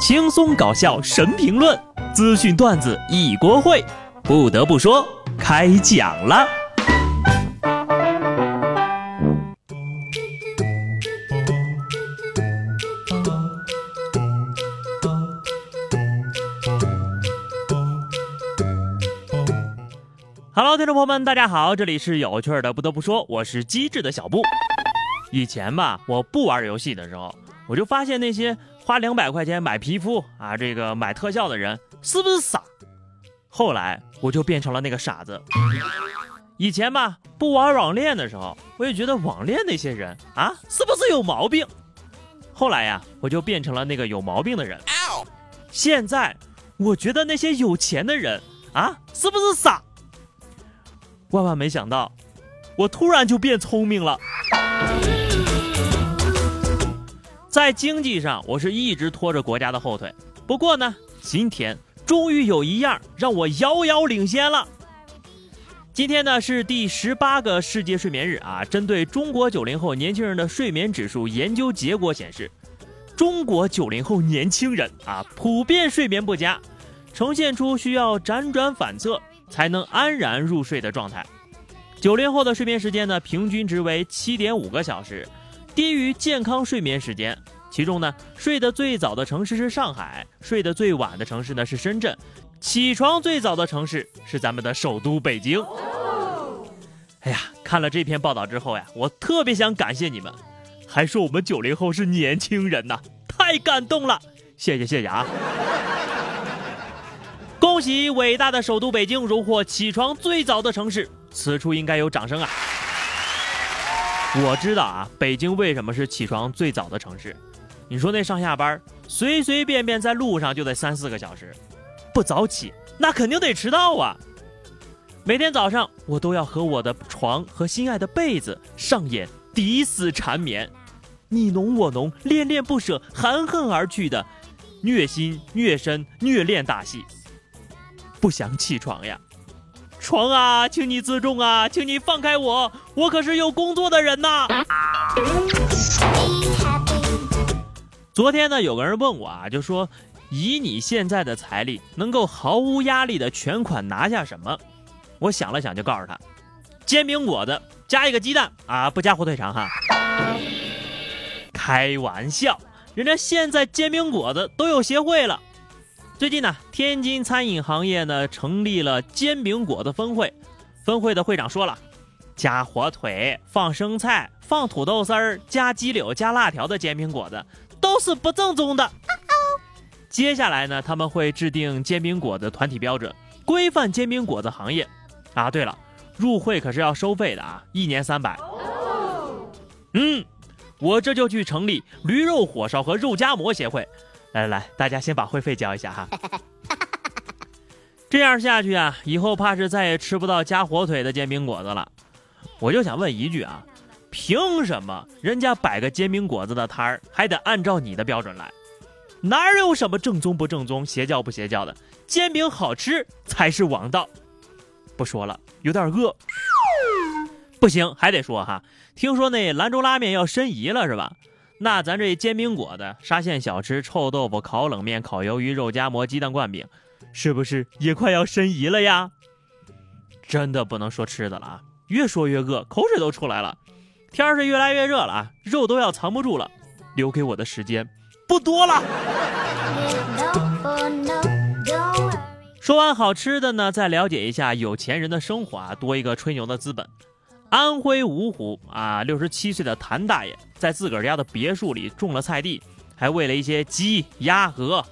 轻松搞笑神评论，资讯段子一锅烩。不得不说，开讲了。Hello，听众朋友们，大家好，这里是有趣的。不得不说，我是机智的小布。以前吧，我不玩游戏的时候，我就发现那些。花两百块钱买皮肤啊，这个买特效的人是不是傻？后来我就变成了那个傻子。以前吧，不玩网恋的时候，我也觉得网恋那些人啊，是不是有毛病？后来呀，我就变成了那个有毛病的人。现在我觉得那些有钱的人啊，是不是傻？万万没想到，我突然就变聪明了。在经济上，我是一直拖着国家的后腿。不过呢，今天终于有一样让我遥遥领先了。今天呢是第十八个世界睡眠日啊。针对中国九零后年轻人的睡眠指数研究结果显示，中国九零后年轻人啊普遍睡眠不佳，呈现出需要辗转反侧才能安然入睡的状态。九零后的睡眠时间呢，平均值为七点五个小时。低于健康睡眠时间，其中呢，睡得最早的城市是上海，睡得最晚的城市呢是深圳，起床最早的城市是咱们的首都北京。哎呀，看了这篇报道之后呀，我特别想感谢你们，还说我们九零后是年轻人呐，太感动了，谢谢谢谢啊！恭喜伟大的首都北京荣获起床最早的城市，此处应该有掌声啊！我知道啊，北京为什么是起床最早的城市？你说那上下班随随便便在路上就得三四个小时，不早起那肯定得迟到啊！每天早上我都要和我的床和心爱的被子上演抵死缠绵，你侬我侬，恋恋不舍，含恨而去的虐心虐身虐恋大戏，不想起床呀！床啊，请你自重啊，请你放开我，我可是有工作的人呐。昨天呢，有个人问我啊，就说以你现在的财力，能够毫无压力的全款拿下什么？我想了想，就告诉他，煎饼果子加一个鸡蛋啊，不加火腿肠哈。开玩笑，人家现在煎饼果子都有协会了。最近呢，天津餐饮行业呢成立了煎饼果子分会，分会的会长说了，加火腿、放生菜、放土豆丝儿、加鸡柳、加辣条的煎饼果子都是不正宗的。接下来呢，他们会制定煎饼果子团体标准，规范煎饼果子行业。啊，对了，入会可是要收费的啊，一年三百。嗯，我这就去成立驴肉火烧和肉夹馍协会。来来来，大家先把会费交一下哈。这样下去啊，以后怕是再也吃不到加火腿的煎饼果子了。我就想问一句啊，凭什么人家摆个煎饼果子的摊儿还得按照你的标准来？哪有什么正宗不正宗、邪教不邪教的？煎饼好吃才是王道。不说了，有点饿。不行，还得说哈，听说那兰州拉面要申遗了是吧？那咱这煎饼果子、沙县小吃、臭豆腐、烤冷面、烤鱿鱼、肉夹馍、鸡蛋灌饼，是不是也快要申遗了呀？真的不能说吃的了啊！越说越饿，口水都出来了。天是越来越热了啊，肉都要藏不住了。留给我的时间不多了。说完好吃的呢，再了解一下有钱人的生活啊，多一个吹牛的资本。安徽芜湖啊，六十七岁的谭大爷在自个儿家的别墅里种了菜地，还喂了一些鸡、鸭、鹅。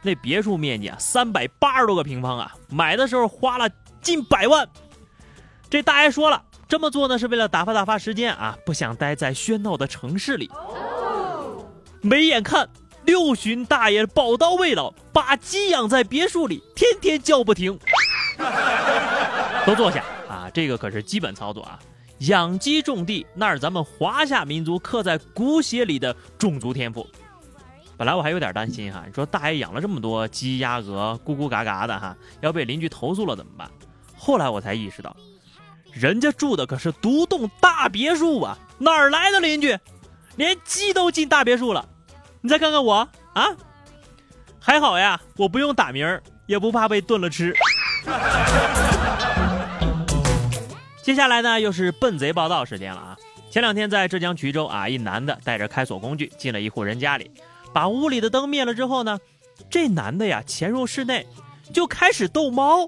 那别墅面积啊，三百八十多个平方啊，买的时候花了近百万。这大爷说了，这么做呢是为了打发打发时间啊，不想待在喧闹的城市里。没眼看六旬大爷宝刀未老，把鸡养在别墅里，天天叫不停。都坐下啊，这个可是基本操作啊。养鸡种地，那是咱们华夏民族刻在骨血里的种族天赋。本来我还有点担心哈，你说大爷养了这么多鸡鸭鹅，咕咕嘎嘎的哈，要被邻居投诉了怎么办？后来我才意识到，人家住的可是独栋大别墅啊，哪儿来的邻居？连鸡都进大别墅了。你再看看我啊，还好呀，我不用打鸣儿，也不怕被炖了吃。接下来呢，又是笨贼报道时间了啊！前两天在浙江衢州啊，一男的带着开锁工具进了一户人家里，把屋里的灯灭了之后呢，这男的呀潜入室内就开始逗猫。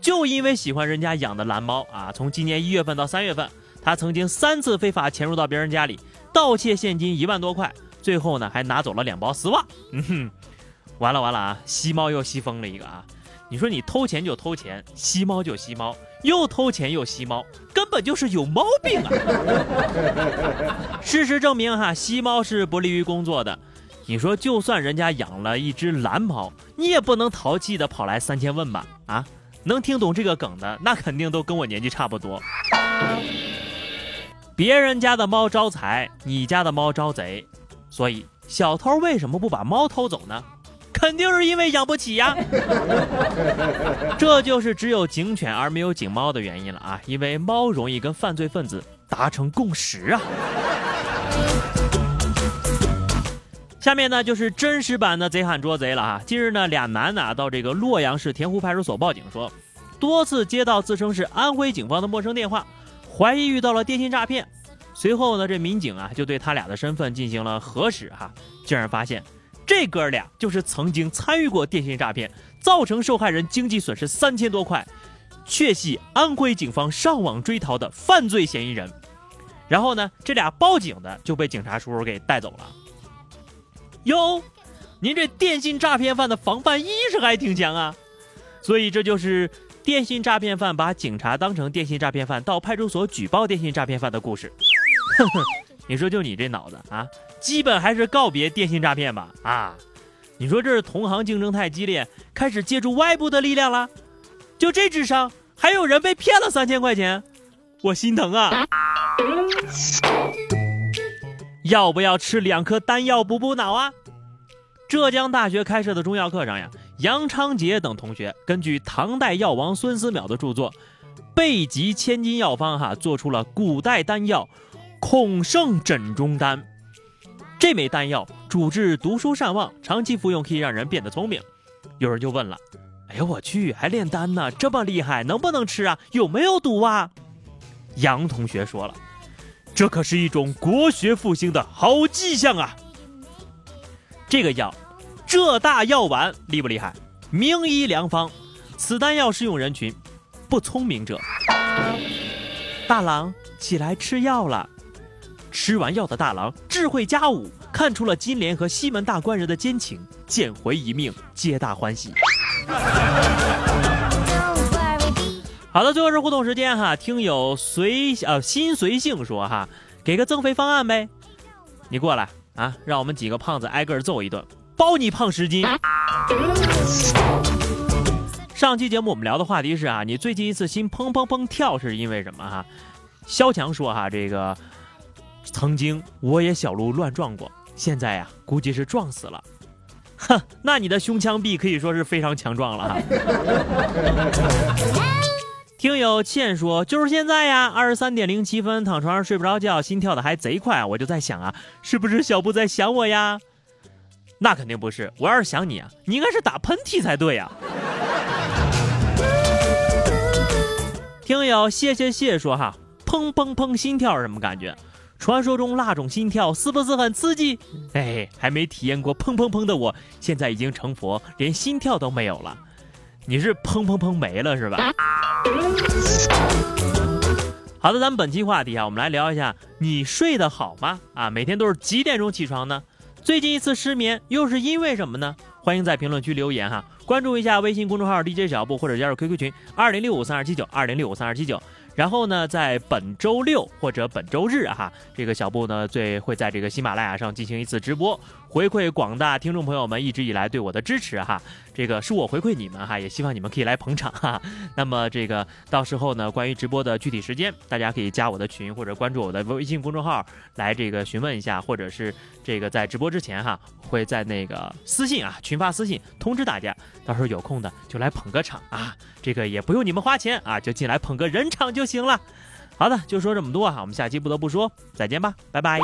就因为喜欢人家养的蓝猫啊，从今年一月份到三月份，他曾经三次非法潜入到别人家里，盗窃现金一万多块，最后呢还拿走了两包丝袜。嗯哼，完了完了啊！吸猫又吸疯了一个啊！你说你偷钱就偷钱，吸猫就吸猫，又偷钱又吸猫，根本就是有毛病啊！事实证明哈，吸猫是不利于工作的。你说就算人家养了一只蓝猫，你也不能淘气的跑来三千问吧？啊，能听懂这个梗的，那肯定都跟我年纪差不多。别人家的猫招财，你家的猫招贼，所以小偷为什么不把猫偷走呢？肯定是因为养不起呀，这就是只有警犬而没有警猫的原因了啊！因为猫容易跟犯罪分子达成共识啊。下面呢就是真实版的贼喊捉贼了啊！近日呢，俩男的到这个洛阳市田湖派出所报警说，多次接到自称是安徽警方的陌生电话，怀疑遇到了电信诈骗。随后呢，这民警啊就对他俩的身份进行了核实哈，竟然发现。这哥俩就是曾经参与过电信诈骗，造成受害人经济损失三千多块，确系安徽警方上网追逃的犯罪嫌疑人。然后呢，这俩报警的就被警察叔叔给带走了。哟，您这电信诈骗犯的防范意识还挺强啊！所以这就是电信诈骗犯把警察当成电信诈骗犯到派出所举报电信诈骗犯的故事。呵呵。你说就你这脑子啊，基本还是告别电信诈骗吧啊！你说这是同行竞争太激烈，开始借助外部的力量了？就这智商，还有人被骗了三千块钱，我心疼啊！要不要吃两颗丹药补补脑啊？浙江大学开设的中药课上呀，杨昌杰等同学根据唐代药王孙思邈的著作《备急千金药方》哈，做出了古代丹药。孔圣枕中丹，这枚丹药主治读书善忘，长期服用可以让人变得聪明。有人就问了：“哎呦，我去，还炼丹呢？这么厉害，能不能吃啊？有没有毒啊？”杨同学说了：“这可是一种国学复兴的好迹象啊！这个药，浙大药丸厉不厉害？名医良方，此丹药适用人群，不聪明者。大郎起来吃药了。”吃完药的大郎智慧加五，看出了金莲和西门大官人的奸情，捡回一命，皆大欢喜。好的，最后是互动时间哈，听友随呃心随性说哈，给个增肥方案呗，你过来啊，让我们几个胖子挨个揍一顿，包你胖十斤。上期节目我们聊的话题是啊，你最近一次心砰砰砰跳是因为什么哈？肖强说哈，这个。曾经我也小鹿乱撞过，现在呀，估计是撞死了。哼，那你的胸腔壁可以说是非常强壮了。听友倩说，就是现在呀，二十三点零七分，躺床上睡不着觉，心跳的还贼快，我就在想啊，是不是小布在想我呀？那肯定不是，我要是想你啊，你应该是打喷嚏才对呀。听友谢谢谢说哈，砰砰砰，心跳是什么感觉？传说中那种心跳是不是很刺激？哎，还没体验过砰砰砰的我，现在已经成佛，连心跳都没有了。你是砰砰砰没了是吧？好的，咱们本期话题啊，我们来聊一下，你睡得好吗？啊，每天都是几点钟起床呢？最近一次失眠又是因为什么呢？欢迎在评论区留言哈，关注一下微信公众号 DJ 小布，或者加入 QQ 群二零六五三二七九二零六五三二七九。然后呢，在本周六或者本周日哈，这个小布呢最会在这个喜马拉雅上进行一次直播，回馈广大听众朋友们一直以来对我的支持哈。这个是我回馈你们哈，也希望你们可以来捧场哈。那么这个到时候呢，关于直播的具体时间，大家可以加我的群或者关注我的微信公众号来这个询问一下，或者是这个在直播之前哈，会在那个私信啊群发私信通知大家，到时候有空的就来捧个场啊，这个也不用你们花钱啊，就进来捧个人场就。行了，好的，就说这么多哈，我们下期不得不说再见吧，拜拜。